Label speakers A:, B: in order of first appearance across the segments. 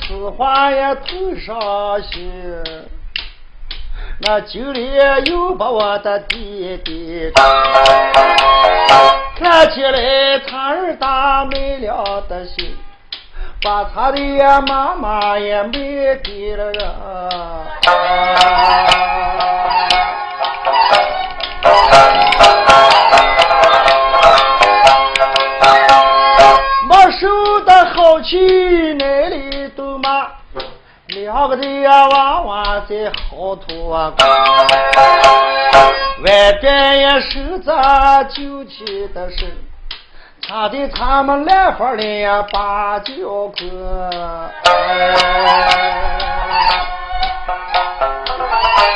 A: 此话呀头上心。那酒里又把我的弟弟，看起来他儿大没了的心，把他的妈妈也没给了人娃娃在嚎啕啊，外边也守着酒气的事，差的他们来房里呀把酒喝。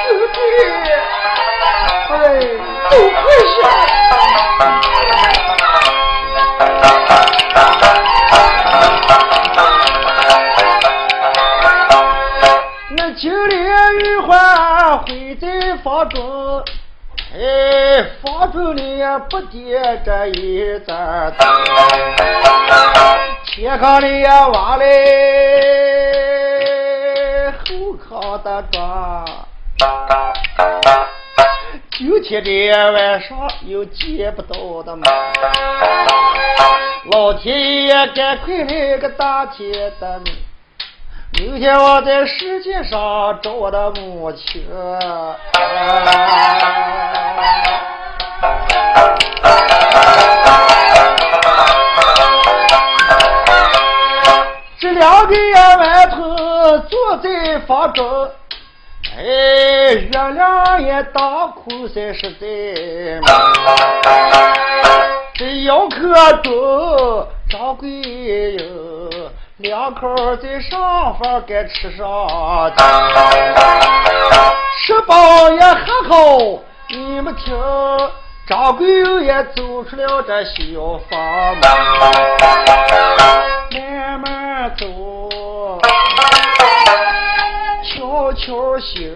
B: 兄弟，哎，都快下。
A: 房中，哎，房中里不点这一盏灯，前炕里挖嘞后炕的砖，今天的晚上又见不到的门，老天爷赶快来个大天的今。天我在世界上找我的母亲，这两个呀外头坐在房中，哎，月亮也当空三实在，这窑客中掌柜有。两口在上房该吃上，吃饱也还好。你们听，张贵友也走出了这小房门，慢慢走，悄悄行，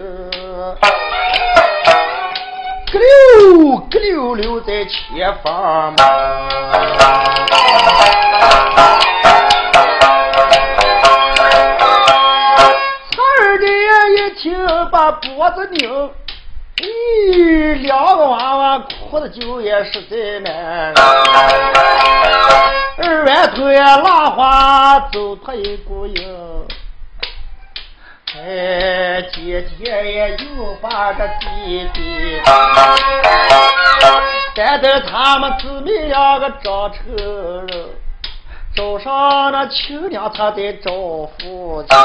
A: 咯溜咯溜溜在前方脖子拧，咦，两个娃娃哭的就也实在难。二外头呀，拉花走脱一股影。哎，姐姐也又把个弟弟，带着他们姊妹两个长成人。早上那亲娘她在招夫亲，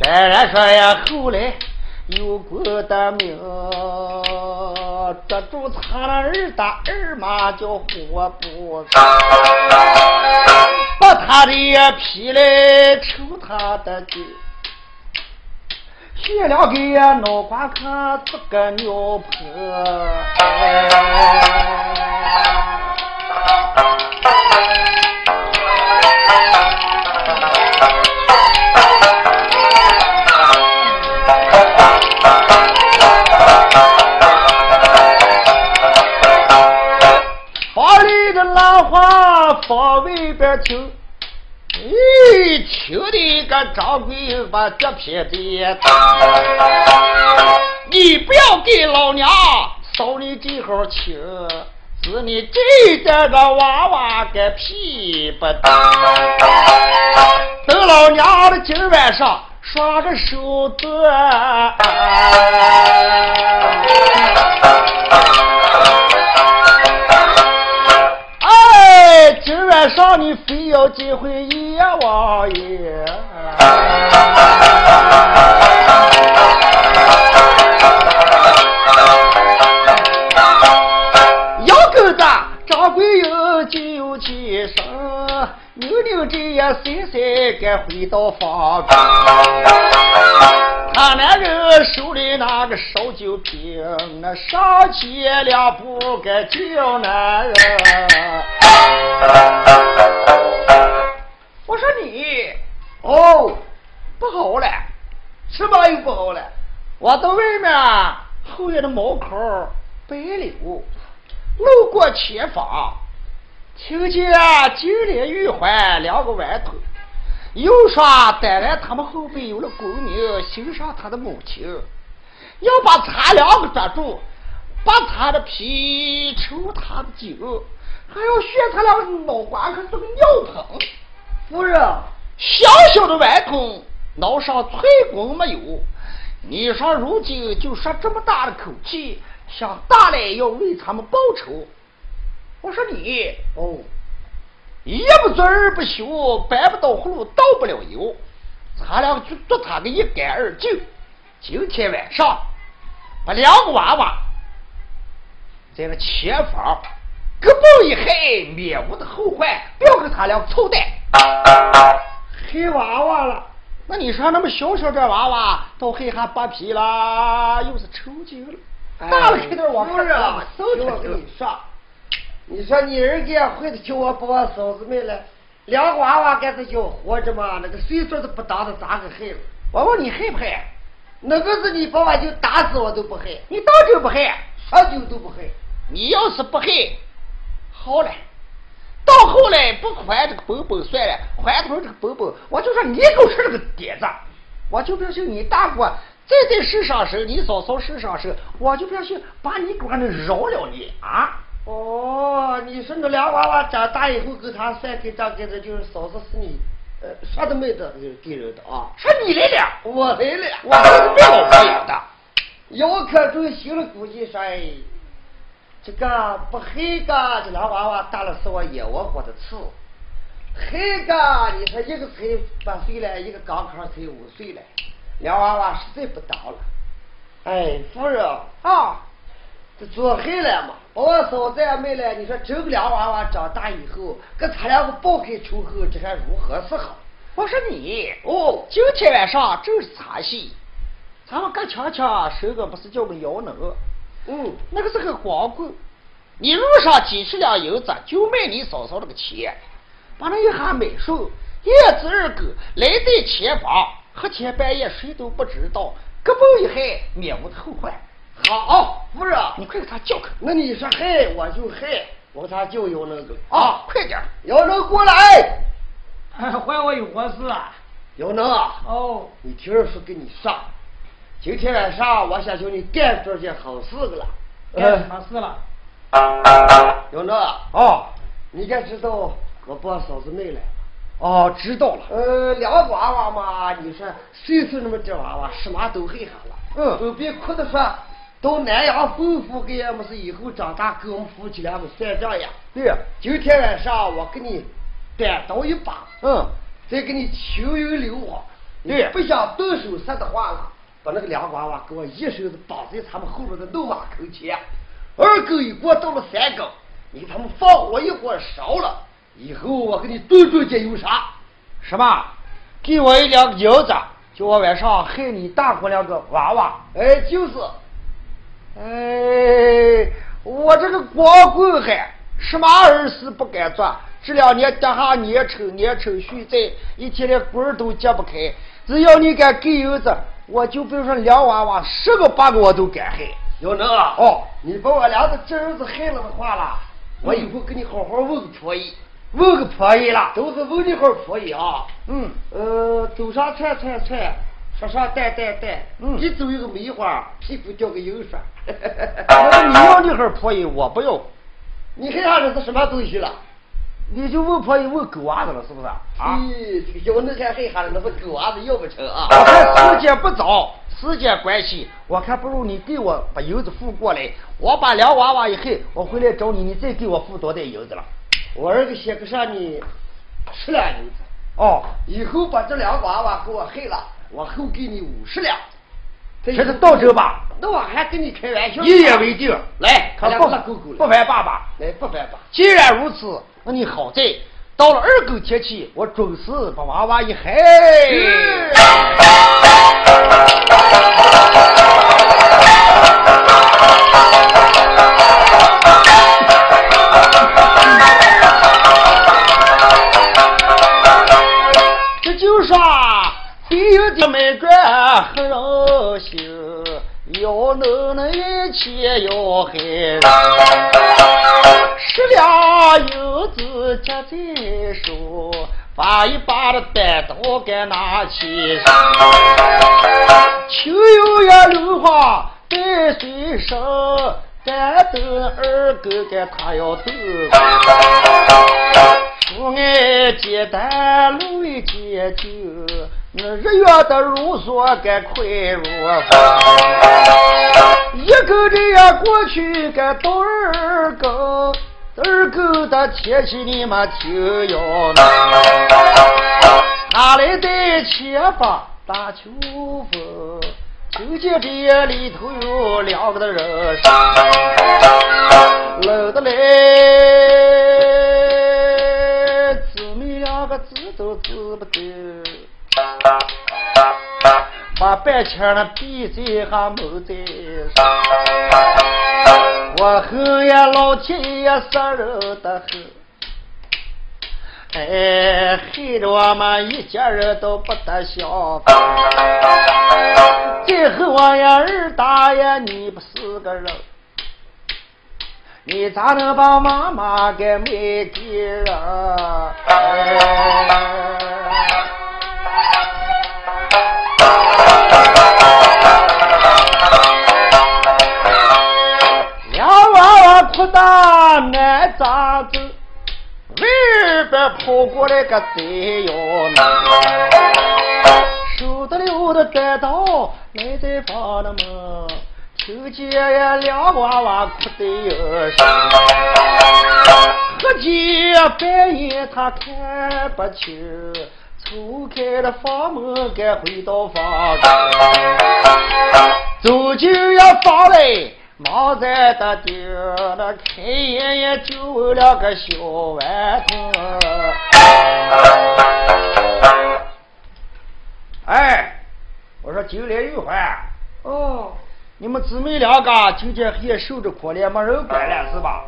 A: 当然说呀，后来有过的命，捉住他那二大二妈叫活不成，把他的劈来抽他的筋，学了个脑瓜壳这个尿盆。房里的兰花房外边听，咦，听的个掌柜把这片的，你不要给老娘扫你这号情。是你这这个娃娃个屁不等，等老娘的今晚上耍个手段。哎，今晚上你非要结回阎王爷。谁谁该回到房中？他那人手里拿个烧酒瓶，那上前两步该叫男人。我说你哦，不好了，什么又不好了？我到外面后院的门口白柳，路过前房，听见金莲玉环两个顽童，又说当然他们后辈有了功名，欣赏他的母亲，要把他两个抓住，把他的皮抽他的筋，还要削他两个脑瓜可是个尿盆。
B: 夫人，
A: 小小的顽童，脑上寸功没有，你说如今就说这么大的口气，想大来要为他们报仇。我说你
B: 哦，
A: 一不做二不休，搬不到葫芦倒不了油，咱俩就做他个一干二净。今天晚上把两个娃娃在那前方胳膊一黑，免无的后患，不要跟他俩凑蛋。
B: 黑娃娃了，
A: 那你说那么小小这娃娃都黑还扒皮了，又是抽筋了，大了开点往
B: 夫人，
A: 都
B: 我跟你说，你说你儿家会的叫我把我嫂子卖了，两个娃娃该是叫活着嘛？那个岁数都不大的咋个害了？
A: 我问你害不害？
B: 那个是你把我就打死我都不害，
A: 你当真不害？
B: 喝酒都不害。
A: 你要是不害，好了，到后来不还这个本本算了，还头这个本本，我就说你给我出这个点子，我就不小心你大哥再在世上生，你嫂嫂世上生，我就不小心把你给那饶了你啊！
B: 哦，你说那俩娃娃长大以后跟他算给账给的，就是嫂子是你，呃，说的没得就是给人的啊，
A: 是你来了，
B: 我来了，
A: 我是被老婆养的。
B: 姚可忠心里估计说，哎，这个不黑个这俩娃娃大了是我眼窝火的刺，黑个你说一个才八岁了，一个刚刚才五岁了，俩娃娃实在不当了。哎，夫人
A: 啊，
B: 这做黑了嘛，把我嫂子也没了。你说这个俩娃娃长大以后，跟他两个抱开仇恨，这还如何是好？
A: 我说你
B: 哦，
A: 今天晚上正是茶戏，咱们干强强手个不是叫个姚能，
B: 嗯，
A: 那个是个光棍，你路上几十两银子就卖你嫂嫂那个钱，把那一下买熟，一子二狗来在前方，黑天半夜谁都不知道，各抱一害，免无后患。
B: 好，夫人，
A: 你快给他叫开。
B: 那你说害我就害，我给他叫有那个
A: 啊，快点，
B: 有能过来。
C: 还我有活事啊！
B: 有能啊，
C: 哦，
B: 你听人说给你上，今天晚上我想叫你干这件好事个了。
C: 干什么事了？
B: 有能
A: 哦，
B: 你该知道我把嫂子妹了。
A: 哦，知道了。
B: 呃，两个娃娃嘛，你说岁数那么点娃娃，什么都会下了。
A: 嗯
B: 都别哭的说，到南阳吩咐给俺们是以后长大跟我们夫妻俩们算账呀。
A: 对呀，
B: 今天晚上我给你单刀一把，
A: 嗯，
B: 再给你情有流亡。你
A: 对
B: 不想动手杀的话了，把那个两个娃娃给我一手子绑在他们后边的怒马口前，二更一过到了三更，你给他们放火一火烧了，以后我给你顿顿解忧啥？
A: 什么？给我一两个银子，叫我晚上害你大姑两个娃娃。
B: 哎，就是，
A: 哎，我这个光棍汉，什么儿事不敢做。这两年跌下年丑年丑续在，一天连棍儿都解不开。只要你敢给银子，我就比如说两娃娃，十个八个我都敢害。
B: 要能啊，
A: 哦，
B: 你把我俩的侄儿子害了的话了，我以后给你好好问个婆姨，问个婆姨了，都是问你好婆姨啊。
A: 嗯，
B: 呃，走上窜窜窜，说上带带带，
A: 嗯
B: 一走一个梅花，屁股掉个油水。
A: 那你要那会婆姨，我不要。
B: 你看上这是什么东西了？
A: 你就问婆姨问狗娃子了，是不是？啊？
B: 咦，这个姚能还黑下来，那是狗娃子要不成啊？
A: 我看时间不早，时间关系，我看不如你给我把银子付过来，我把两娃娃一黑，我回来找你，你再给我付多点银子了。
B: 我儿子写个上你十两银子，
A: 哦，
B: 以后把这两娃娃给我黑了，我后给你五十两。这
A: 这是到这吧？
B: 那我还跟你开玩笑。
A: 一言为定。来，
B: 他俩
A: 可不烦爸爸。
B: 来不烦爸？
A: 既然如此，那你好在到了二狗天气，我准时把娃娃一害。这就说，第一的门转很人心，要能能一起要害人。十两银子夹在手，把一把的单刀给拿起。秋有呀柳花带水声，单等二哥给他要走。父爱简单，路为简旧，那日月的如梭该快如风。一个人呀过去该到二更，二更的天气你们听要难。哪来的千把大秋风？就见这里头有两个的人声，冷的嘞。姊妹两个字都字不得，把半腔的闭嘴还没在上。我恨呀老天呀杀人的很，哎，害得我们一家人都不得消防。再恨我呀二大爷，你不是个人。你咋能把妈妈给卖给了？两娃娃哭大难咋走？外边跑过来个贼要难，手得溜的单刀来在房的门。就见呀，两娃娃哭得哟声，喝几半夜他看不清，抽开了房门，该回到房中，走进呀房内，忙在的地那开爷爷就为了个小顽童。哎，我说九连玉环，
B: 哦。
A: 你们姊妹两个今天也受着苦了，没人管了是吧？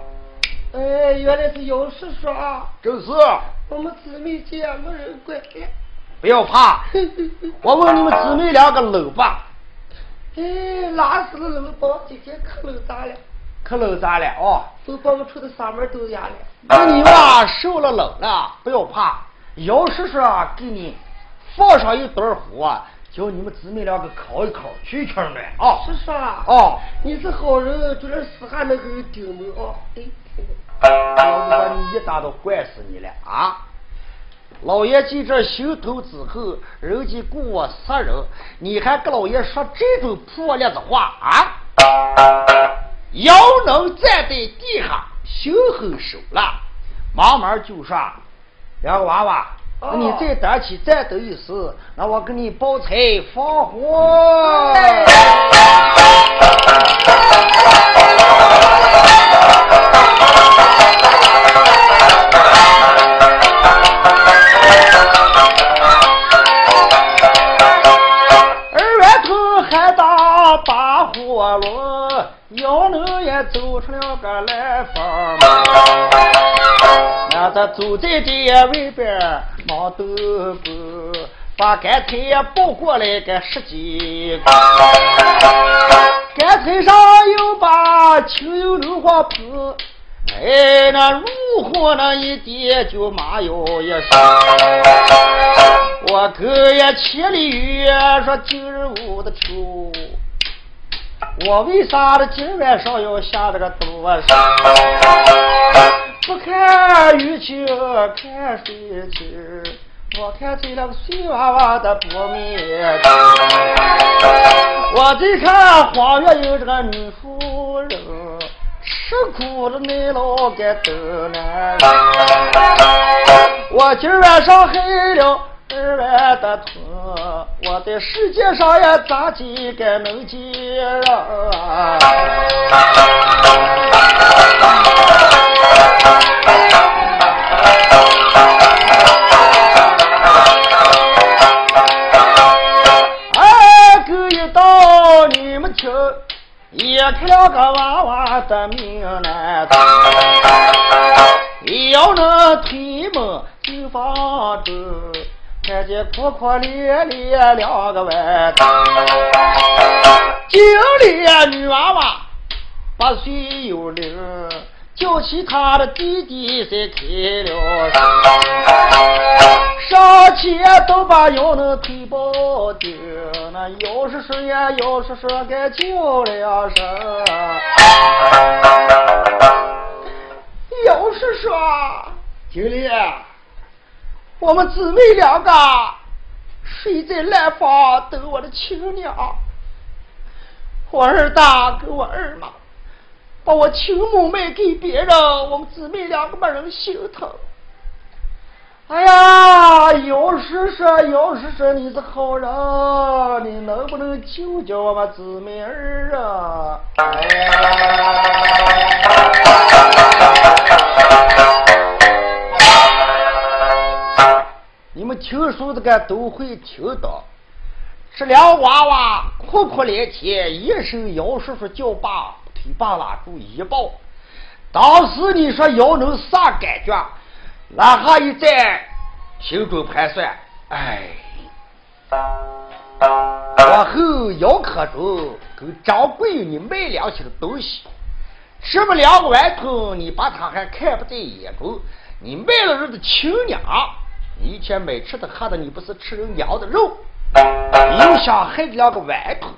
B: 哎，原来是姚师叔啊！
A: 正是。
B: 我们姊妹家没人管了。
A: 不要怕，我问你们姊妹两个冷吧？
B: 哎，哪是冷吧？今天可冷咋了？
A: 可冷咋了？哦，
B: 都把我出的嗓门都哑了。
A: 那你们受了冷了，不要怕，姚叔叔啊给你放上一堆火。叫你们姊妹两个烤一烤，取取暖啊！
B: 是啥？
A: 哦，
B: 你是好人，就是死还能给顶门啊！
A: 老子把你一打都怪死你了啊！老爷记这心头之后，人家雇我杀人，你还跟老爷说这种破烂子话啊？要能站在地下，心狠手辣，慢慢就说两个娃娃。你再打起再斗一时，那我给你包菜放火。把火炉，要能也走出了个来风。那他走在这外边。忙豆腐，把干菜也抱过来个十几个，干菜上又把青油牛黄铺，哎，那入伙那一点就麻油一声。我哥也千里雨说今日我的秋，我为啥的今晚上要下这个多少？不看雨晴，看水清。我看这两个水娃娃的不面我再看花园有这个女夫人，吃苦的耐劳该都难。我今晚上害了二万的村，我在世界上也咋几个能见人？哎，哥一到你们听，也看了个娃娃的命难当，要能推门进房中，看见哭哭咧咧两个外头，经历女娃娃八岁有龄，叫起他的弟弟才开了上前都把腰能推抱定，那要是说呀，要是说该叫两声，要是说经理。我们姊妹两个睡在南方等我的亲娘，我二大跟我二妈把我亲母卖给别人，我们姊妹两个没人心疼。哎呀，要是说，要是说你是好人，你能不能救救我们姊妹儿啊？哎你们听书的个都会听到，这两娃娃哭哭咧咧，一声姚叔叔叫爸，腿把拉住一抱。当时你说姚能啥感觉？哪下一在心中盘算，哎，往后姚克中跟张贵你卖两起的东西，这么两个顽童，你把他还看不在眼中，你卖了人的亲娘。以前没吃的喝的，你不是吃人娘的肉？又想害这两个顽童，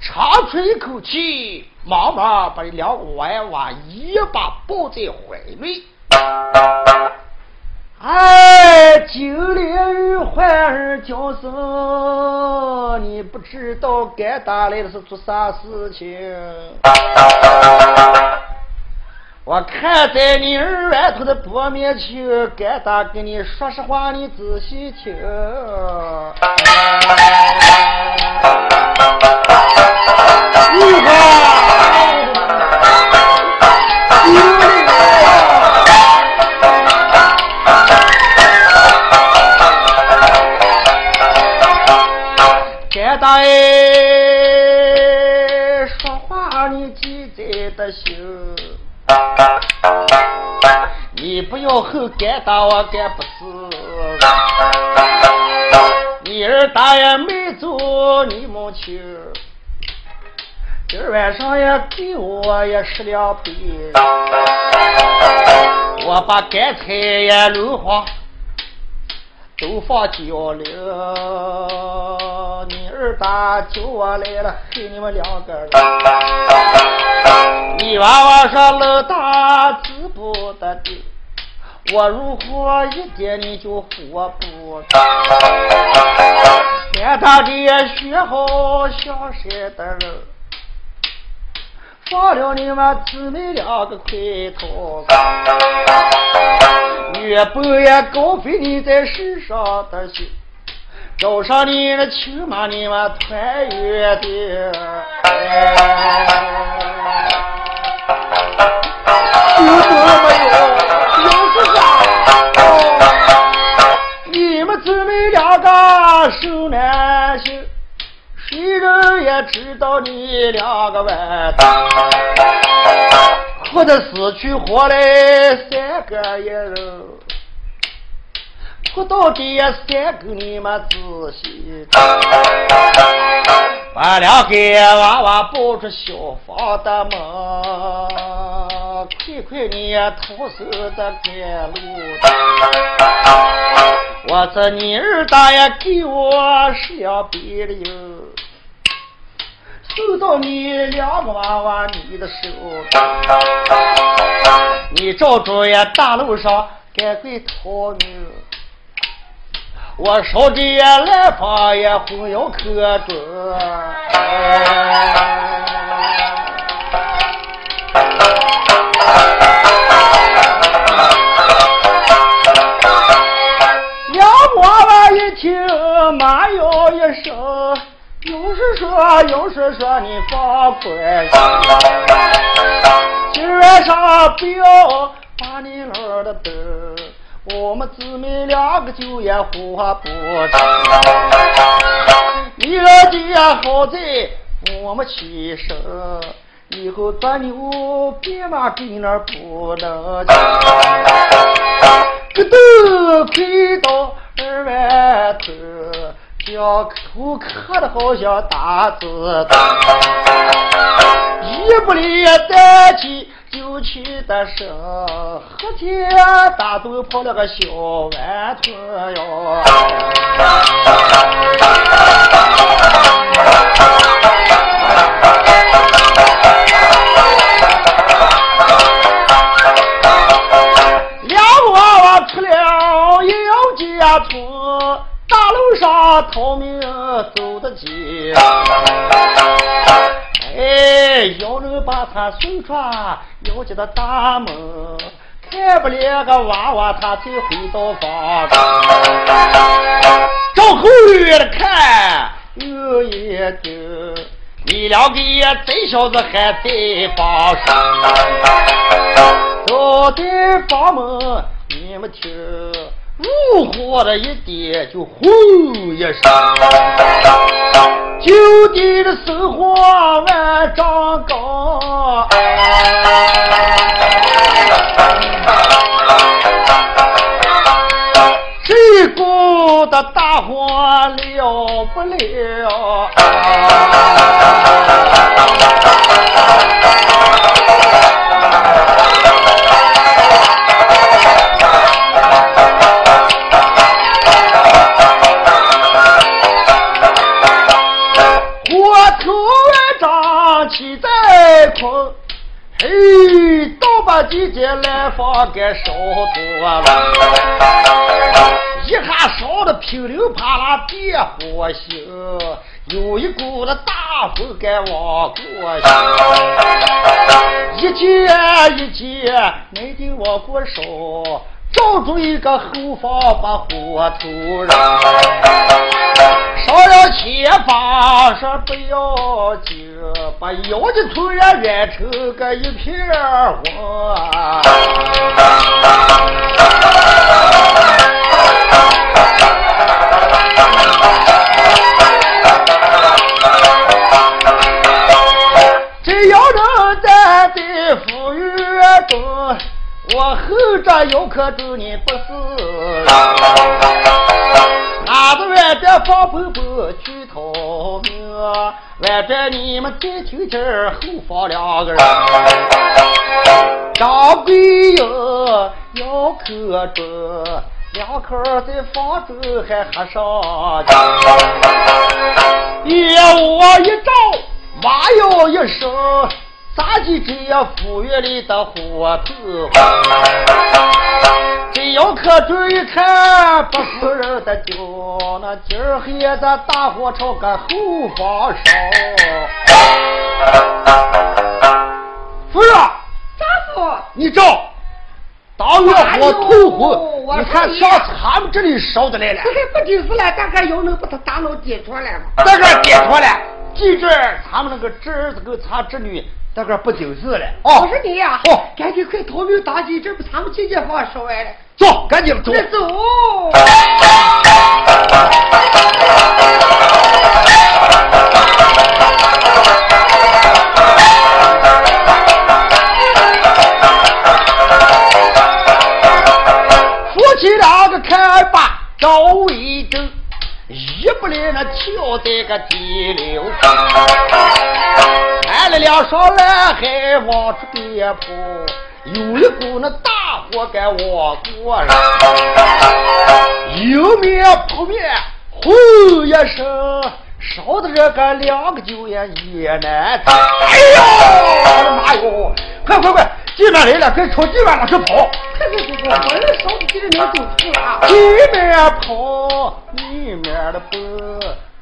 A: 长出一口气，忙忙把两个娃娃一把抱在怀里。哎，金莲与环儿叫声，你不知道该打来的是做啥事情？我看在你二万头的薄面前，该打跟你说实话，你仔细听。你看，该打哎，要后干打我干不死，你二大爷没做你母亲，今儿晚上也给我也十两杯，我把干菜也卤好。都放酒了，你二大叫我来了，害你们两个人。你娃娃说老大治不得的，我如果一点你就活不着。看他这学好小山的人，放了你们姊妹两个快逃。越半夜高飞你在世上的心，找上你的亲妈你们团圆的。个受难心，谁人也知道你两个完蛋。哭的死去活来三个人，哭到底也三个你们仔细把两个娃娃抱出小房的门，快快你呀徒手的赶路我这你二大爷给我十两币了哟。送到你两个娃娃你的手，你照着呀大路上赶快逃命，我手里来方也红要可准。一声。又是说，又是说你放宽心，今晚上不要把你老的等，我们姊妹两个就也活不成。你老爹好在我们起身，以后做牛别马给那不能骑，这都亏到二万。小口渴的好像大子大，一不离单起就去的生，喝天大东跑了个小碗团哟。逃命走得急。哎，有人把他送出姚家的大门，看不了个娃娃，他才回到房。照后院看，有一对，你两个这小子还在房上。到的房门，你们听，入伙的一点就呼一声，就地的生活万丈高。这股的大火了不了？气倒把几件蓝房给烧脱了，一下烧的噼里啪啦别火星，有一股子大风给往过行，一件一件没定往过烧。找住一个后方把火头燃，烧了前方说不要紧，把腰的头也染成个一片红。只要能在的富裕中。我后着有可住你不着外边放婆婆去逃命，外边你们再听听后方两个人，张贵英要可住，两口在房中还喝上酒，一我一照，妈哟一声。咋的这样府院里的火头？这要可注意看，不夫人的酒，那今儿黑的大火朝个后方烧。夫人，
B: 咋说？
A: 你照，当月火头火，你看上他们这里烧的来了。
B: 这还不就是了？大概要能把他大脑点出来吗？
A: 大概点出来，记着他们那个侄儿子跟他侄女。大哥不就是了？
B: 哦，我说你呀，哦，赶紧快逃命打击，这不咱们亲家房烧完了。
A: 走，赶紧走。
B: 走。
A: 夫妻两个看罢，赵为正。一不来那跳在个地流，看了两双蓝海往这边跑，有一股那大火给我过来，迎面扑面，呼一声，烧的这个两个酒也也难听。哎呦，我的妈哟！快快快！地面来了，快朝地面往上跑！
B: 快快快快！我那烧的地面都出了。
A: 地面跑，里面的奔，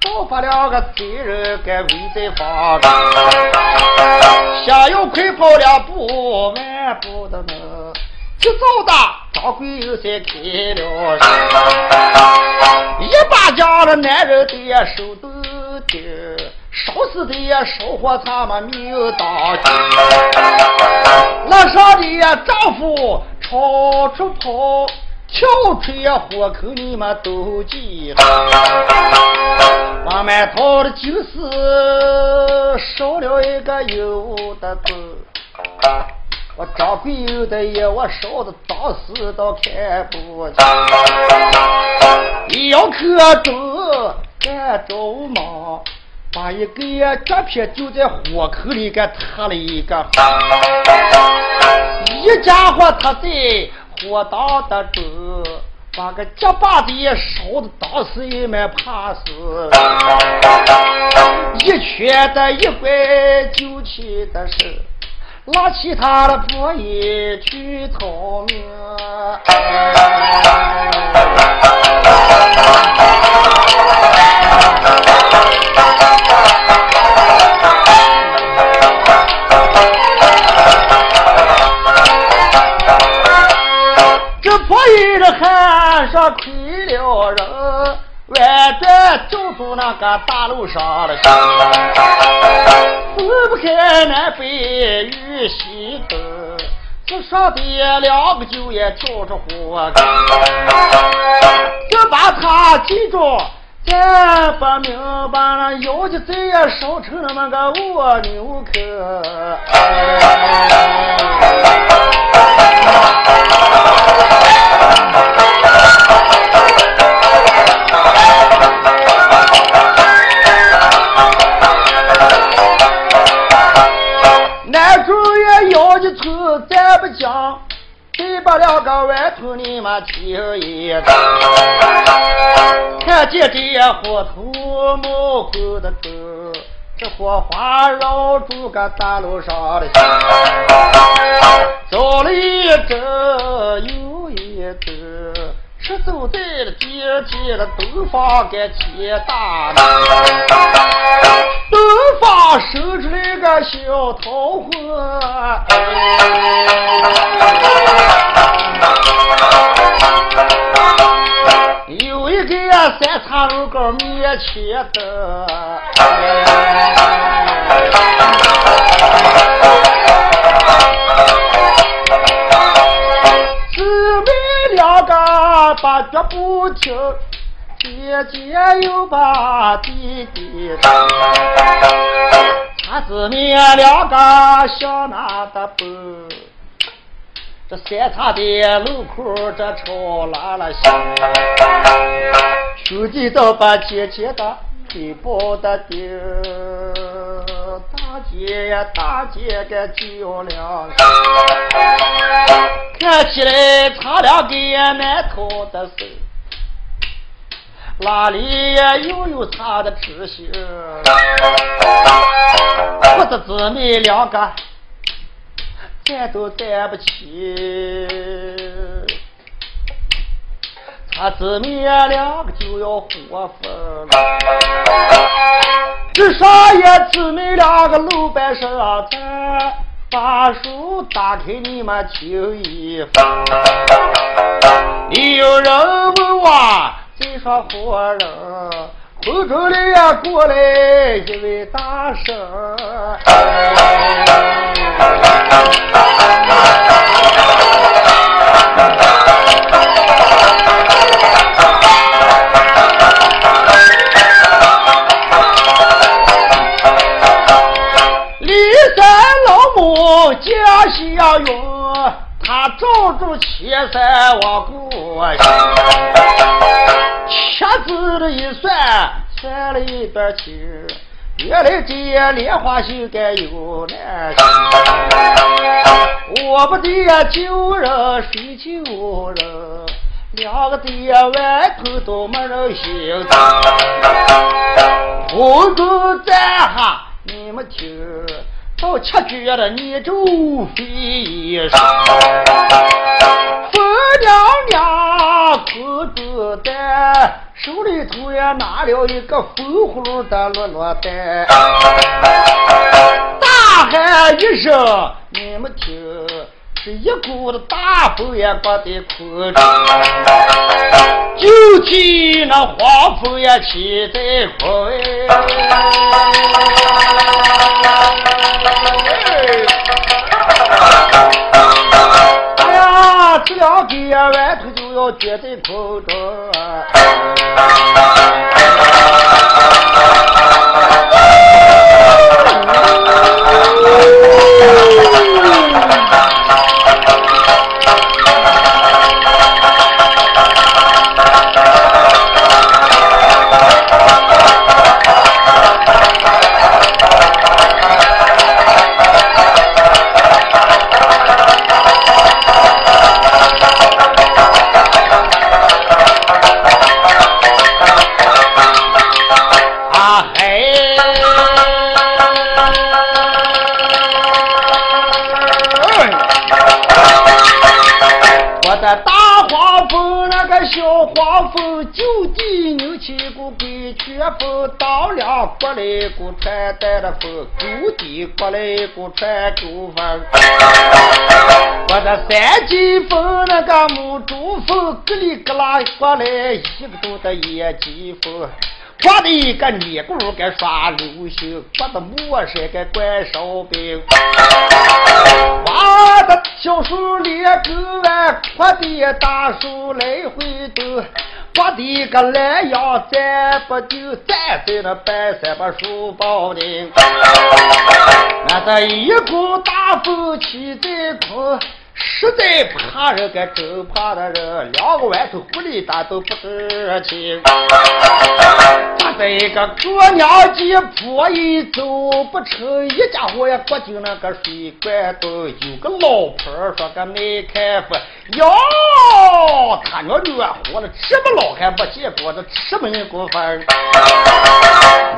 A: 倒把两个贼人给围在房中。想要快跑两步，慢步的呢。急躁的掌柜又在开了声，一把将那男人的手都丢。烧死的呀，烧火他们没有当家。那上的呀，丈夫朝出跑，跳出呀火口，你们都记得。把满套的酒是烧了一个油的头，我张贵有的呀，我烧的当时都看不见。要可中。干着忙，把一个脚皮就在火口里给踏了一个，一家伙他在我当的中，把个脚把子也烧的打死也没怕死，一瘸的一拐就去的事。拉起他的破衣去逃命，上亏了人。外转走出那个大路上了，不开南北与西东，这上的两个酒也跳着火，就把他记住，咱不明白那妖精再也烧成了那个蜗牛壳。讲，对把两个外头你们亲一个。看见这火头冒火的走，这火花绕住个大路上的走了一阵又，走在了地铁的东方给铁大的，东方生出来个小桃花。有一个三岔路口面前的，把脚步停，姐姐又把弟弟他姊妹两个想拿的包。这三岔的路口，这吵拉了心，兄弟都把姐姐的给抱的丢，大姐呀大姐个叫两声，看起来差两个难逃的事，哪里呀又有他的知心？我的姊妹两个。担都担不起，他姊妹两个就要活疯了。这上夜姊妹两个露半身在，把书打开你们听一番。有人问我这双活人，空中里也过来一位大神。老母家乡远，他照住千山我过去，掐指了一算，算了一段情。原来这莲花秀该有难行，我不得救人谁救人？两个爹外头都没人心疼，红烛在哈你们听，到七绝了你就飞一声，风娘娘苦子担。手里头也拿了一个风葫芦的落落袋，大喊一声：“你们听！”是一股子大风也刮得空中，就听那黄风也起在快哎呀，这两根外头就要接在空中。了地牛气股归全风，到了过来股传带了风，谷底过来股传狗风。我的三季风那个木竹风，咯里咯啦过来一个都的野鸡风。挂的一个尼姑该耍流星，挂的磨山该怪烧饼。挂的小树连个弯，挂的大树来回兜。挂的个懒羊站不就，站在那半山把书包顶。那这一股大风起在空。实在不怕人，个真怕的人，两个外头狐狸蛋都不知情。他在一个姑娘家坡一走不成，一家伙也过进那个水管洞。有个老婆说个没开封，哟，他娘暖和了，这么老还没见过，这吃门过分。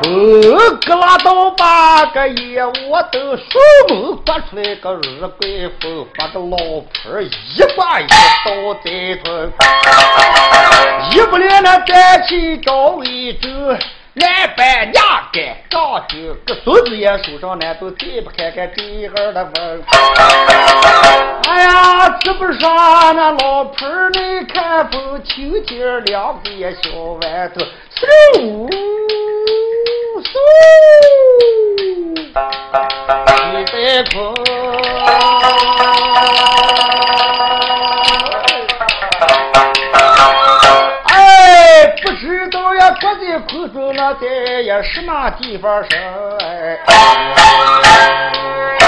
A: 哦，格拉倒把个夜我都书门刮出来个日怪风，把个老婆一把一刀在吞，一不连那站起高一走。来板娘干张九个孙子也手上难都再不看看这儿的风。哎呀，这不上那老婆儿来看风，秋天两个小馒头，嗖嗖，你在哭。我在空中那在呀什么地方生？二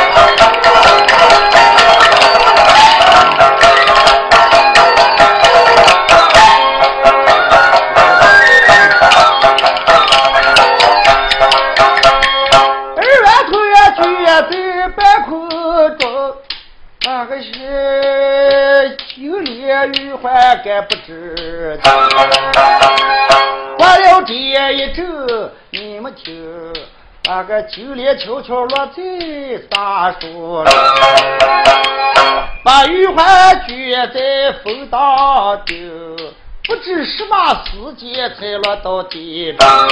A: 玉环敢不知？过了这一周，你们听，那个九连悄悄落在大树了，把玉环举在风当中，不知什么时间才落到地上。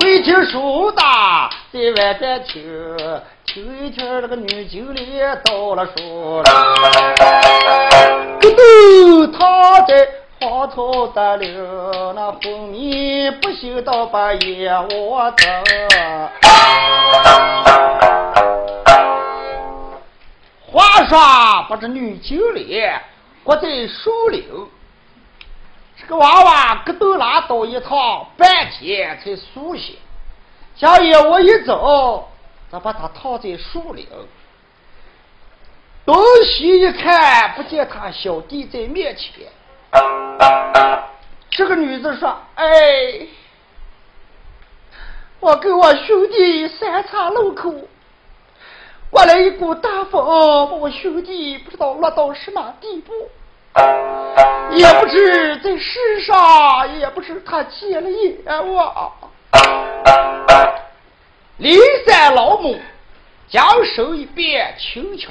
A: 回听树大在外边听，听一听那个女经理到了树了，咯噔，他在。荒草得了，那蜂蜜不休到半夜我等。话说把这女经理挂在树林，这个娃娃咯都拉倒一趟，半天才苏醒。小爷我一走，咱把他套在树林。东西一看，不见他小弟在面前。这个女子说：“哎，我跟我兄弟三岔路口，刮来一股大风，把我兄弟不知道落到什么地步，也不知在世上，也不知他见了阎王。骊山老母将手一变，轻轻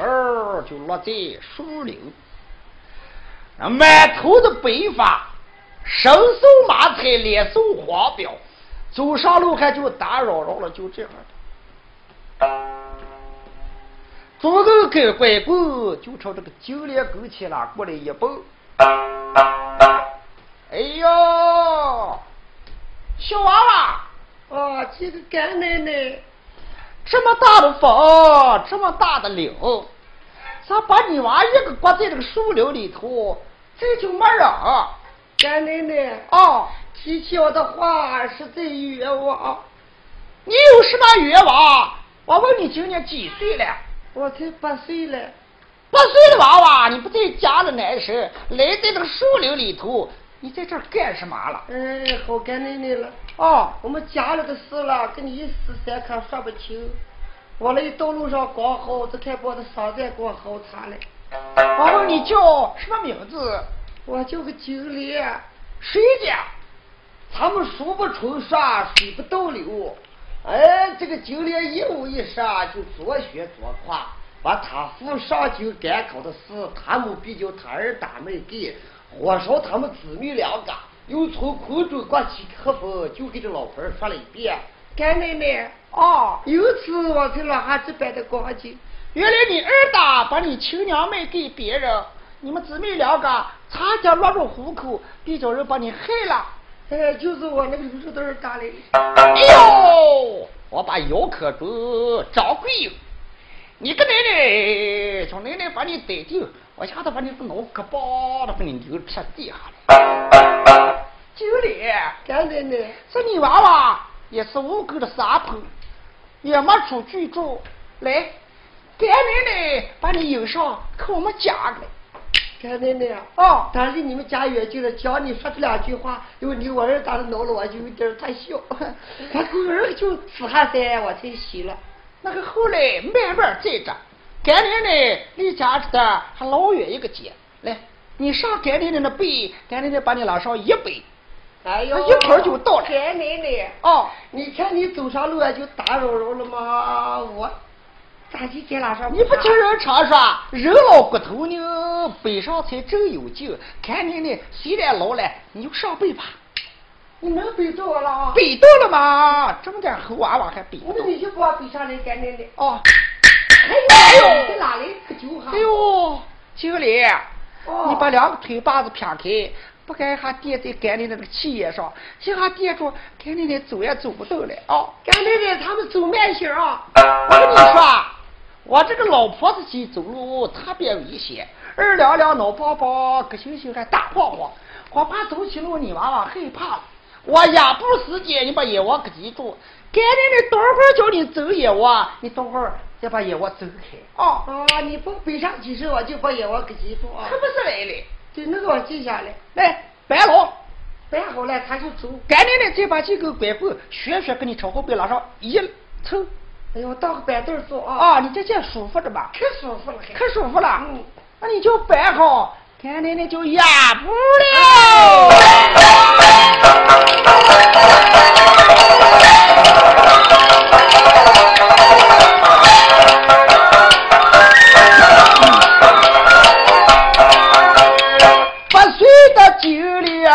A: 就落在树林。满头的白发，身手马才，脸色黄标，走上路还就打扰扰了，就这样的。诸葛跟乖乖就朝这个九连跟前了过来一步。哎呦，小娃娃，
B: 啊，这个干奶奶，
A: 这么大的风，这么大的柳。咋把你娃一个挂在这个树林里头，这就没人？
B: 干奶奶
A: 啊，
B: 提起我的话是在冤枉。
A: 你有什么冤枉？我问你今年几岁了？
B: 我才八岁了。
A: 八岁的娃娃，你不在家的难受，来在这个树林里头，你在这干什么了？
B: 哎，好干奶奶了。
A: 哦，
B: 我们家里的事了，跟你一时三刻说不清。我来道路上刚好，这看把我的伤在光好惨了。
A: 我问你叫什么名字？
B: 我叫个九莲。
A: 谁家？
B: 他们数不冲刷，水不倒流。哎，这个金莲一五一十就左学左夸，把他父上京赶考的事，他们比较他儿大没给，火烧他们姊妹两个，又从空中刮起客风，就给这老婆说了一遍。干奶奶，
D: 哦，
B: 有次我才落下这边的光景。
A: 原来你二大把你亲娘卖给别人，你们姊妹两个差点落入虎口，别叫人把你害了。
B: 哎，就是我那个刘守二大嘞。
A: 哎呦，我把姚可忠、张贵英，你个奶奶，叫奶奶把你逮住，我下头把你个脑壳包的把你丢吃地下了。经理，
B: 干奶奶，
A: 这你娃娃也是五狗的撒泼，也没出去住，来。干奶奶把你引上，可我们家来。
B: 干奶奶
A: 啊，
B: 但离你们家远近了，叫你说这两句话，因为你我儿打的恼了，我就有点太小。他狗儿就死下噻，我才洗了。
A: 那个后来慢慢在着。干奶奶离家的还老远一个街，来，你上干奶奶那背，干奶奶把你拉上一背。
B: 哎呦，
A: 一会儿就到了。
B: 干奶奶，
A: 哦，
B: 你看你走上路就打扰扰了吗？我。咋就接拉上？
A: 你不听人常说，人老骨头呢，背上才真有劲。看你呢，虽然老了，你就上背吧。
B: 你能背到了？
A: 背到了吗？这么点猴娃娃还背不到？
B: 那你就把我背上来，干奶奶。
A: 哦。
B: 哎呦，在哪里？可就哈。
A: 哎呦，经理，
B: 哦、
A: 你把两个腿把子撇开，不该还垫在干奶奶那个气叶上，这还垫住，干奶奶走也走不动了啊！
B: 干奶奶他们走慢些啊！
A: 我跟你说。我这个老婆子去走路特别危险，二两两脑包包，个星星还大晃晃，我怕走起路你娃娃害怕了。我压步时间，你把眼窝给记住，赶紧的，等会儿叫你走眼窝，你等会儿再把野窝走开。
B: 哦啊，你不背上几声，我就把野窝给记住啊。
A: 可不是来了，
B: 对，那个我记下来。
A: 来，摆牢，
B: 摆好了，他就走。
A: 赶紧的，再把几个拐棍学学，给你朝后背拉上一抽。
B: 哎呦，到个板凳坐啊！
A: 啊，你这这舒服着吧？
B: 可舒服了，
A: 可舒服了。
B: 嗯，
A: 那你就摆好，看奶奶就压步了。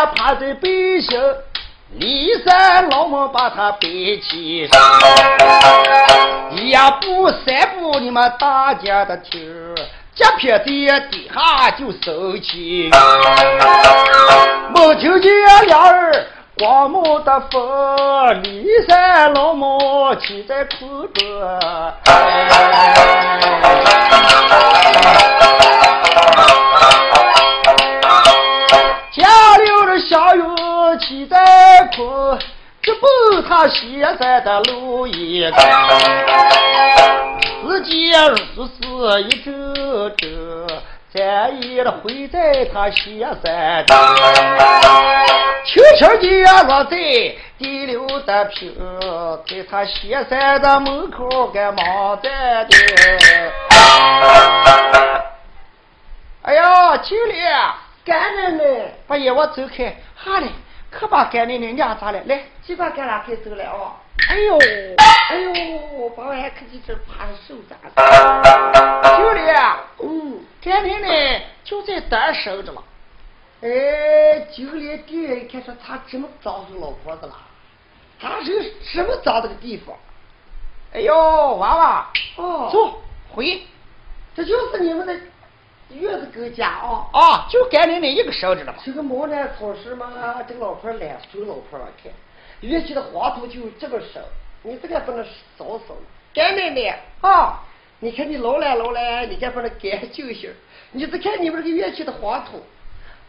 A: 趴在背上。骊山老母把他背起身，一步三步你们大家的听，脚撇在底下就收起。没听见两人光目的风，骊山老母骑在空中。在空，直奔他西山的路一个，时间如是一周周，咱也回在他西山的，轻轻地落在第六的平，在他西山的门口干忙在的。哎呀，经理，
B: 干奶奶，
A: 把野窝走开，好嘞。可把干奶奶娘咋了？来，
B: 几把干拉开走了哦！
A: 哎呦，
B: 哎呦，把我还可就是怕手咋的？
A: 经理，
B: 嗯，
A: 干奶奶就在单守着了。
B: 哎，经理第一看说他这么找着老婆子了？他是什么找这个地方？
A: 哎呦，娃娃，
B: 哦，
A: 走回，
B: 这就是你们的。院子狗家啊
A: 啊，就干奶奶一个守着了嘛。
B: 这个毛呢草时嘛，这个老婆懒，孙老婆我看，院去的黄土就这个手，你这个不能扫扫。干奶奶啊，你看你老来老来，你该不能干净些。你再看你们这个院去的黄土，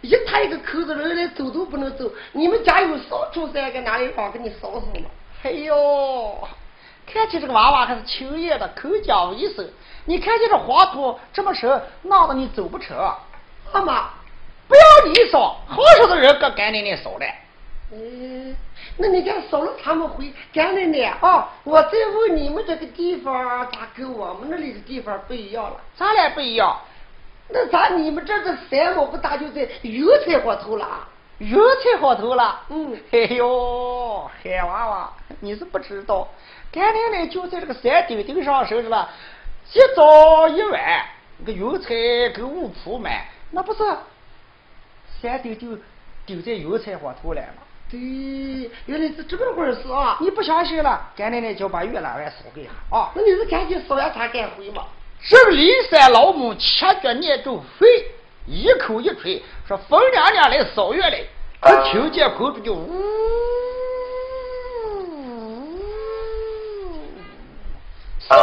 B: 一塌一个口子，人连走都不能走。你们家有扫帚三个，哪里放给你扫扫嘛？
A: 哎呦，看起这个娃娃还是轻易的，口讲卫生。你看见这黄土这么深，闹得你走不成。
B: 阿妈，
A: 不要你扫，好少的人搁干奶奶扫嘞。
B: 嗯，那你看扫了他们回干奶奶啊？我再问你们这个地方咋跟我们那里的地方不一样了？
A: 咱俩不一样？
B: 那咋你们这个山我不大就在油菜花头了？
A: 油菜花头了？
B: 嗯。
A: 哎呦，海娃娃，你是不知道，干奶奶就在这个山顶顶上守着了。一早一晚，那个油菜跟五铺满，那不是
E: 三丢丢丢在油菜花头来了。
B: 对，原来是这么回事啊！
E: 你不相信了，干奶奶就把月兰丸烧给他啊！
B: 那你是赶紧烧完，他赶回吗？
A: 这个骊山老母掐着念咒飞，一口一吹，说风娘娘来扫月来。他听见口中就呜，嗖，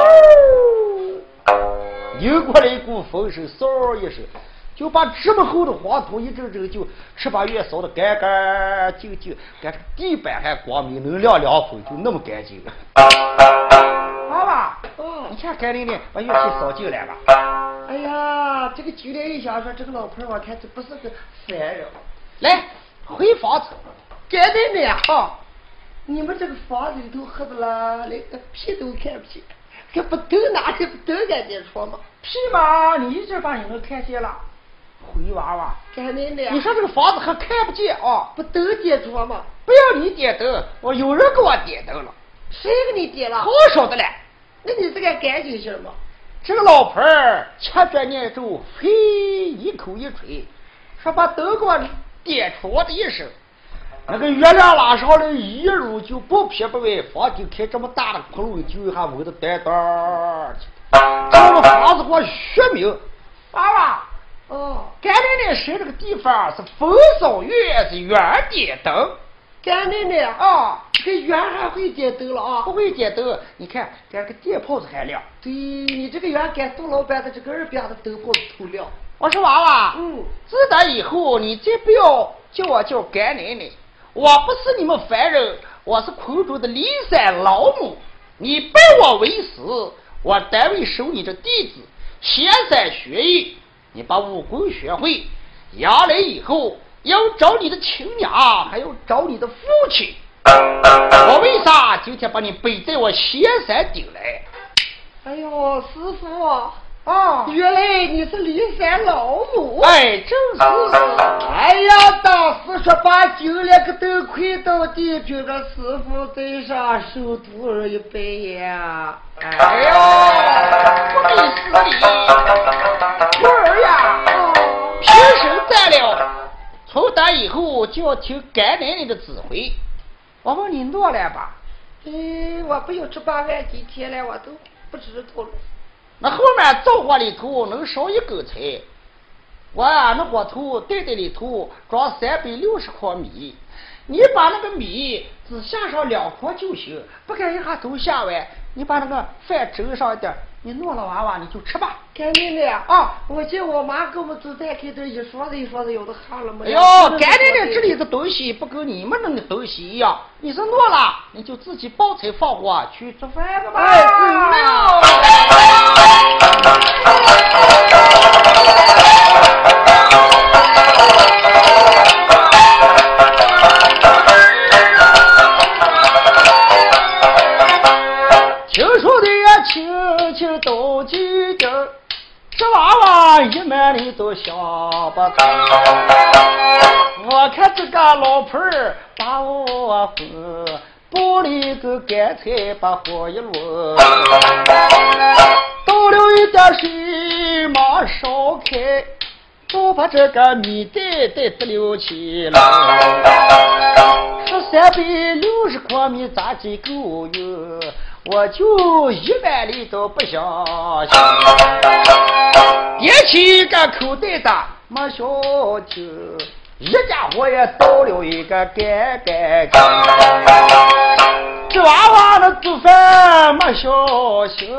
A: 迎过来一股风声，嗖一声。就把这么厚的黄土一阵阵就吃把月烧的干干净净，干这个地板还光明，能晾两回，就那么干净。
E: 爸爸，嗯，你看干玲玲把乐器扫进来吧。
B: 哎呀，这个九连一想说，这个老婆我看这不是个凡人。
A: 来，回房子。
B: 干奶奶啊，你们这个房子里头黑的啦，连个屁都看不见，还不都拿着都敢进床吗？
E: 屁嘛，你一直把你能看见了。灰娃娃，
B: 干奶奶，
A: 你说这个房子还看不见啊？
B: 不都点着吗？
A: 不要你点灯，我有人给我点灯了。
B: 谁给你点了？
A: 好少的嘞。
B: 那你这个干净些吗？
A: 这个老婆儿掐着念咒，嘿，一口一吹，说把灯给我点出我的一声。那个月亮拉上来，一路就不偏不歪，房顶开这么大的窟窿，就一下闻的呆呆我学明，
E: 娃娃。
B: 哦，
A: 干奶奶生这个地方是风扫月，是圆点灯。
B: 干奶奶
A: 啊，
B: 这圆还会点灯了啊？
A: 不会点灯，你看，这个电炮子还亮。
B: 对你这个圆干杜老板的这个二边的灯泡子透亮。
A: 我说娃娃，
B: 嗯，
A: 自打以后你再不要叫我叫干奶奶，我不是你们凡人，我是昆中的骊山老母。你拜我为师，我单位收你的弟子，仙山学艺。你把武功学会，养来以后要找你的亲娘，还要找你的父亲。我为啥今天把你背在我仙山顶来？
B: 哎呦，师傅啊，原来你是骊山老母。
A: 哎，正是。
B: 哎呀，当时说把金莲个都快到地，平的师傅在上受徒儿一拜呀。
A: 哎呦，不没事理，徒儿呀，平生在了，从打以后就要听干奶奶的指挥。我问你诺来吧？
B: 哎，我不有这八万几天了，我都不知道了。
A: 那后面灶火里头能烧一根柴，我啊那锅头袋袋里头装三百六十筐米，你把那个米只下上两筐就行，不敢一下都下完。你把那个饭蒸上一点，你弄了娃娃你就吃吧。
B: 干奶奶
A: 啊，
B: 我见我妈给我们做饭开头一说子一说子有的哈了嘛。
A: 哎呦，干奶奶这里的东西不跟你们那个东西一样，你是弄了，你就自己抱菜放火去做饭吧。
B: 哎，对了。
A: 听说的呀，亲亲都记得，这娃娃一满里都想不通。我看这个老婆儿把我分，煲里个干菜把火一抡，倒了一点水马烧开，都把这个米袋袋子留起来。说三百六十筐米咋几够用？我就一万里都不相信，点起一个口袋子没消停，一家伙也倒了一个干干净。这娃娃那做饭没小心，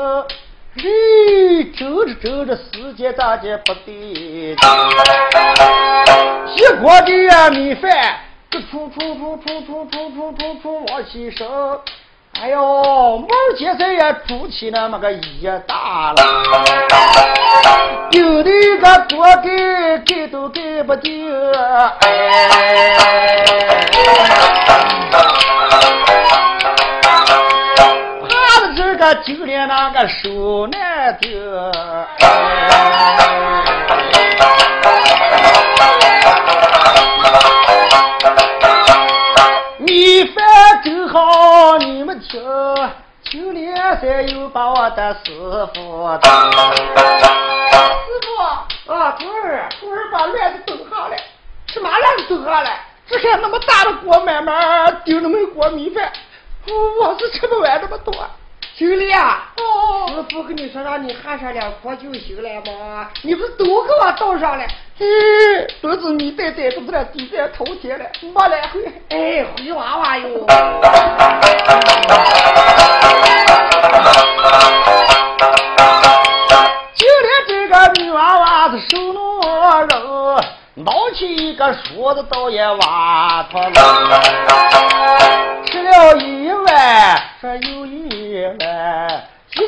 A: 嘞，争着争着时间咋的不对一锅的米饭，这出出出出出出出出出往起升。哎呦，毛尖子也煮起那么个一大了，有的个锅盖盖都盖不定，哎，怕的这个就连那个手难定，米饭正好，你们听，九连山又把我的师傅打。
B: 师傅啊，徒儿，
A: 徒儿把乱子都好了。
B: 吃麻辣的都下了，
A: 只看那么大的锅，慢慢丢那么一锅米饭，我是吃不完那么多。
B: 兄弟啊，
A: 哦，
B: 师傅跟你说让你喝上两锅就行了吗？你不是都给我倒上了？
A: 哎，都是你带带子在地在头天了，没来回。
B: 哎，灰娃娃哟。
A: 就连这个女娃娃是手弄肉，拿起一个梳子倒也挖脱了，吃了一碗，说有一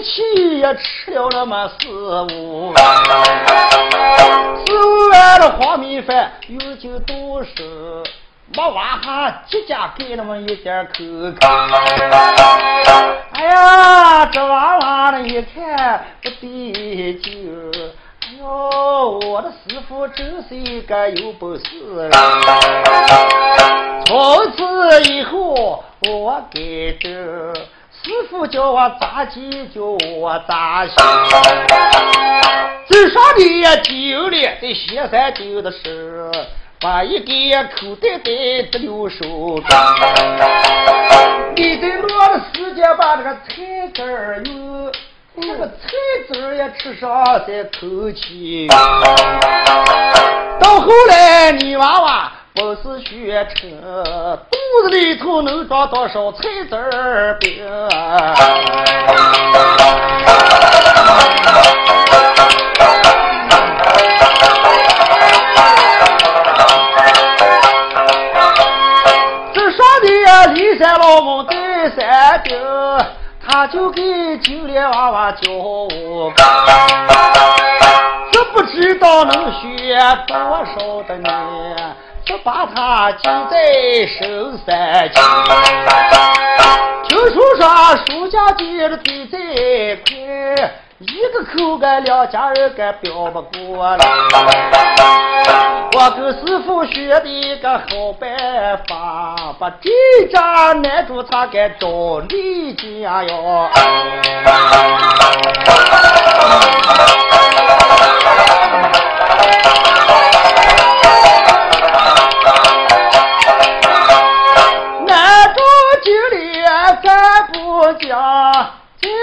A: 气，也吃了那么四五碗，四五碗的黄米饭，有酒多少？没挖下几家给那么一点口口。哎呀，这娃娃呢一看不对劲，哎呦，我的师傅真是一个有本事人。从此以后我改正，师傅叫我咋记就我咋写。最上的酒里得写三酒的事。把一个口袋袋得留手中，你得落了时间把这个菜籽儿哟，这个菜籽也吃上再口气。到后来你娃娃不是学车，肚子里头能装多少菜籽儿饼？骊山老母在山顶，他就给九莲娃娃教我，这不知道能学多少的年，就把他记在深山间。听说说书家记的嘴再快，一个口干两家人干标不过来。我跟师傅学的一个好办法，把这张难住他该找你家哟。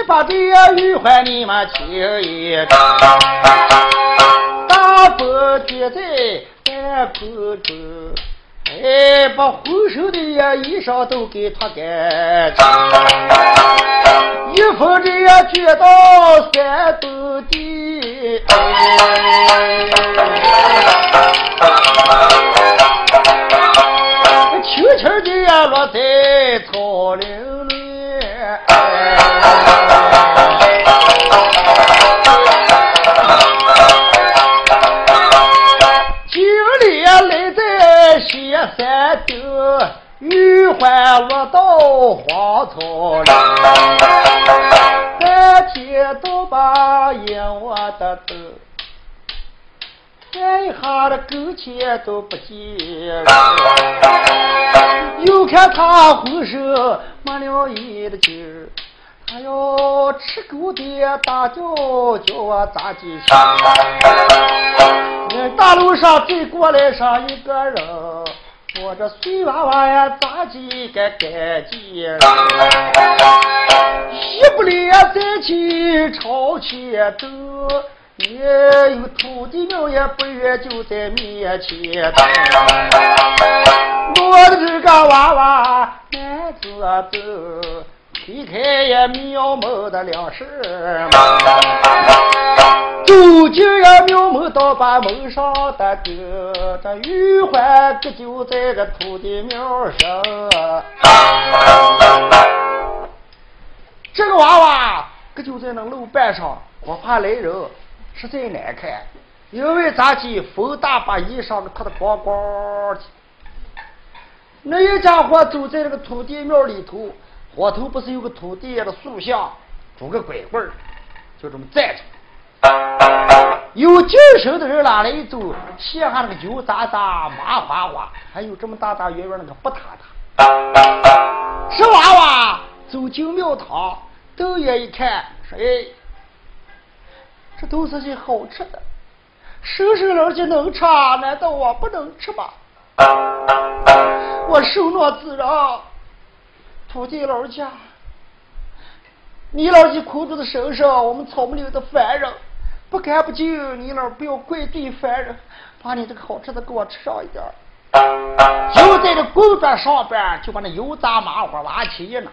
A: 把这玉环你们请一张，大风卷在。口中，哎，把浑身的呀衣裳都给脱干净，衣服这也卷到山东地，轻玉环落到荒草里，三天都把眼窝的头，看一下的狗钱都不见了。又看他浑身没了一的劲儿，他要吃狗的大叫叫我咋记性？大路上追过来上一个人。我这碎娃娃呀，咋几个干净？一不连三起朝前走，也有土地庙也不远就在面前。我的这个娃娃男子走。推开也妙妙的粮食，走进也妙妙到把门上的个这玉环搁就在这土地庙上。这个娃娃搁就在那路板上，我怕来人，实在难看。因为咋地风大把衣裳给脱得光光的。那一家伙走在这个土地庙里头。火头不是有个土地爷的塑像，拄个拐棍儿，就这么站着。有精神的人拉来一走，鞋下那个油渣渣、麻花花，还有这么大大圆圆那个不塌塌。这娃娃走进庙堂，瞪眼一看，说：“哎，这都是些好吃的，生生人家能吃，难道我不能吃吗？”我受诺自饶，土地老家，你老几苦住的身上，我们草木里的凡人，不干不净，你老不要怪罪凡人，把你这个好吃的给我吃上一点就在这工作上边，就把那油炸麻花拿起一拿，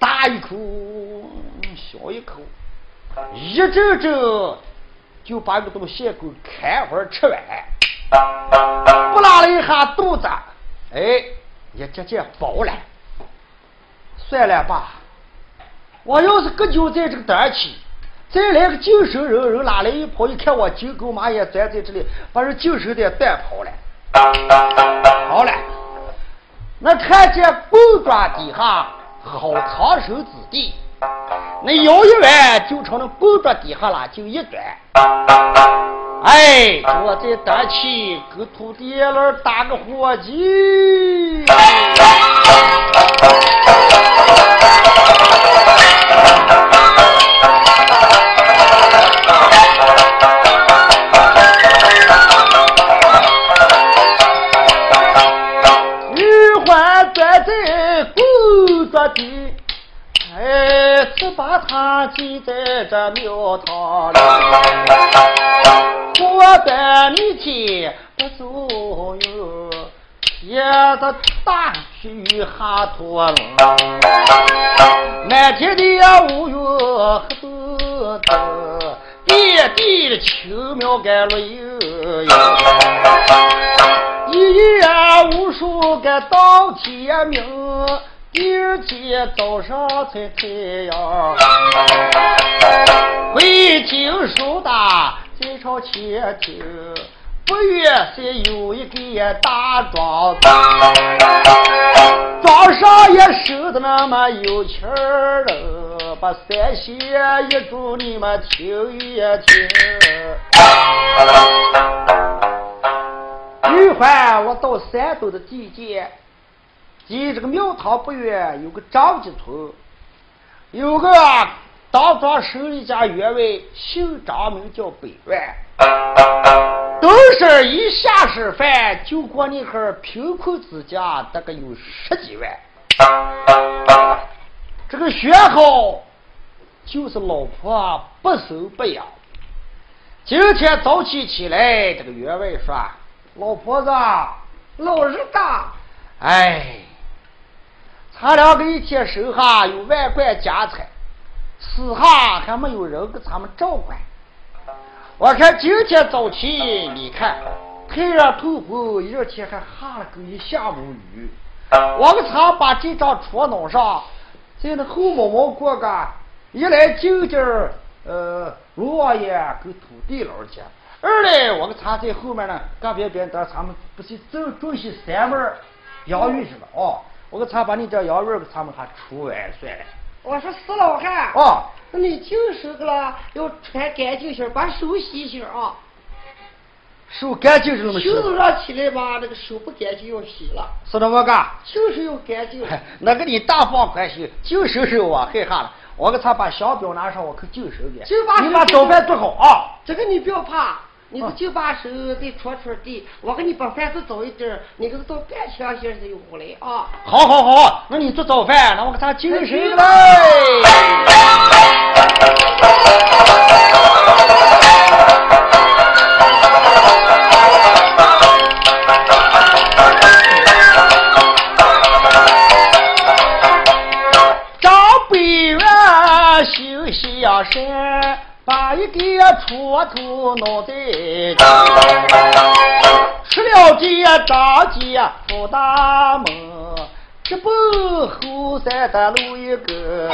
A: 大一口，小一口，一阵阵就把这个东西给开花吃完，不拉了一下肚子，哎，也渐渐饱了。算了吧，我要是搁就在这个短期，再来个精神人，人拉来一跑，一看我金狗马也钻在这里，把人精神的带跑了。好了，那看见工庄底下好藏身之地，那摇一弯就朝那工庄底下了，就一转。哎，我在当起跟土地爷那打个伙计。把他记在这庙堂里，我的明天不走哟，贴着大雨下拖了，满天的乌云黑豆豆，遍地的青苗该绿油油，一夜无数个到天明。第二天早上才太阳，会听说的在朝前听，不远是有一个大庄子，庄上也收的那么有钱儿了，把三弦一柱你们听一听。玉环，我到山东的地界。离这个庙堂不远，有个张家村，有个当庄手里家员外，姓张，名叫百万。都是一下吃饭就过那哈贫困之家，大概有十几万。这个学好，就是老婆不生不养。今天早起起来，这个员外说：“老婆子，老日大，哎。”他两个一天手下有万贯家财，私下还没有人给他们照管。我看今天早起，你看太阳透红，一天还下了个一下午雨。我给他把这张床弄上，在那后毛毛过个，一来就近呃，龙王爷跟土地老家；二来我给他在后面呢，干别别的，咱们不是正种些三门养鱼去了哦。我给他把你这羊肉给他们还除完算了。
B: 我说死老汉，
A: 哦，
B: 那你净手个了，要穿干净些，把手洗洗啊。
A: 手干净是那么洗。
B: 袖子上起来吧，那个手不干净要洗了。
A: 是那么干？
B: 就是要干净。
A: 那跟你大放宽心，净手手我害怕了。我给他把小表拿上，我可净手干。
B: 就把
A: 你把早饭做好啊。
B: 这个你不要怕。你就把手再戳戳地，我给你把饭做早一点，你给他到半枪些才有回来啊！
A: 好好好，那你做早饭，那我给他精神来。张北元休息养生。把一个锄头弄在地，吃了这张家出大门，直奔后山的路一个，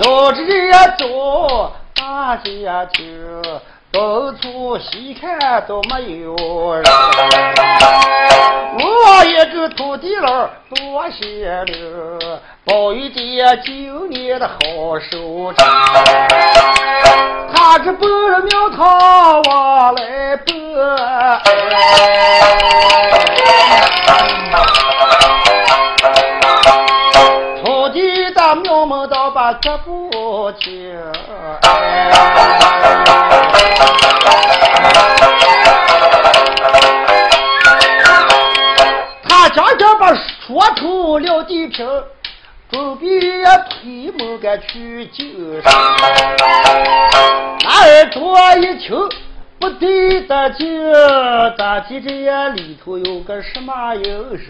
A: 走着走，大街听，到处细看都没有人。我一个土地佬多谢了。保一点今年的好收成，他这不庙堂往来奔，土地的庙门都把这不清。他，将这把说出了地平，准备推门赶去救生。那耳朵一听不对的劲，咋记这眼里头有个什么有声？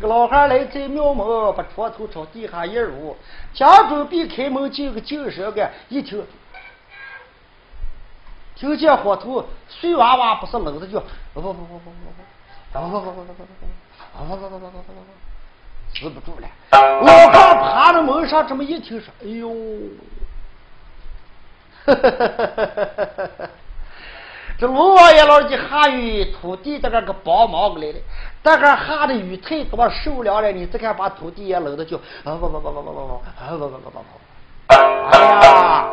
A: 这个老汉来在庙门，把床头朝地下一入，将准备开门进个进神个，一听，听见火头碎娃娃不是冷的叫，不不不不不不不，不不不不不不不不不不不不不止不住了。老汉爬到门上这么一听说，哎呦，哈哈哈哈哈哈！这龙王爷老的下雨，土地在这个帮忙过来了。这个下的雨太多，受凉了。你再看把土地也冷的就啊不不不不不不不啊不不不不不！哎呀，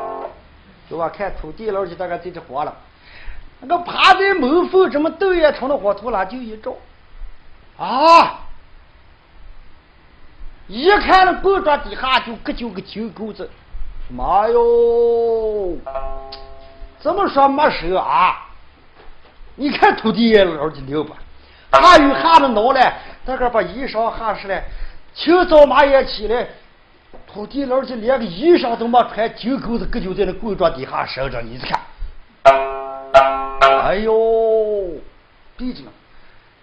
A: 就我看土地老的这个在这慌了。那个趴在门缝这么豆也成了火头了，就一照啊！一看那棍状底下就个就个金钩子，妈哟！怎么说没事啊？你看土地爷老几牛吧，下雨汗的恼了，大个把衣裳汗湿了，清早马也起来，土地老几连个衣裳都没穿，金钩子搁就在那棍状底下伸着，你看，哎呦，对着呢，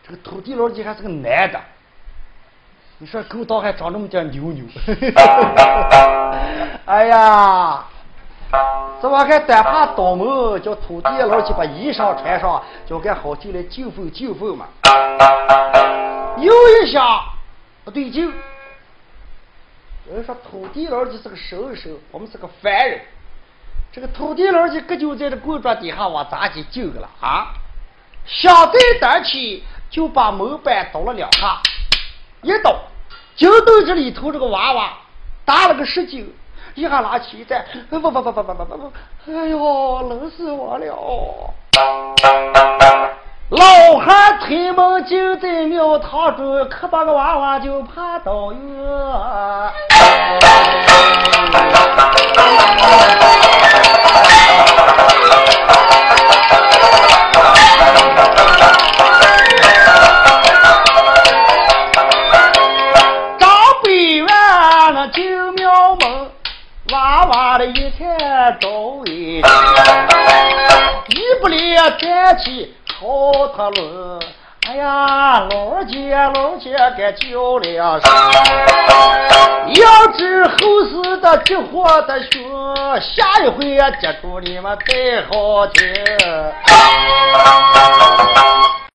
A: 这个土地老几还是个男的，你说狗刀还长那么点牛牛，哎呀！这我看单怕倒门，叫土地老去把衣裳穿上，叫干好进来救风救风嘛。又一想不对劲，有人说土地老去是个神神，我们是个凡人。这个土地老去搁就在这棍状底下往咋去救个了啊？想在胆起，就把门板倒了两下，一倒，就到这里头这个娃娃打了个十九。一下拉起一袋，不不不不不不不不，哎呦，冷死我了！老汉推门进在庙堂中，可把个娃娃就爬到院。天气好他了。哎呀，老姐老姐给叫了声，要知后事的急火的熊，下一回接住你们带好听。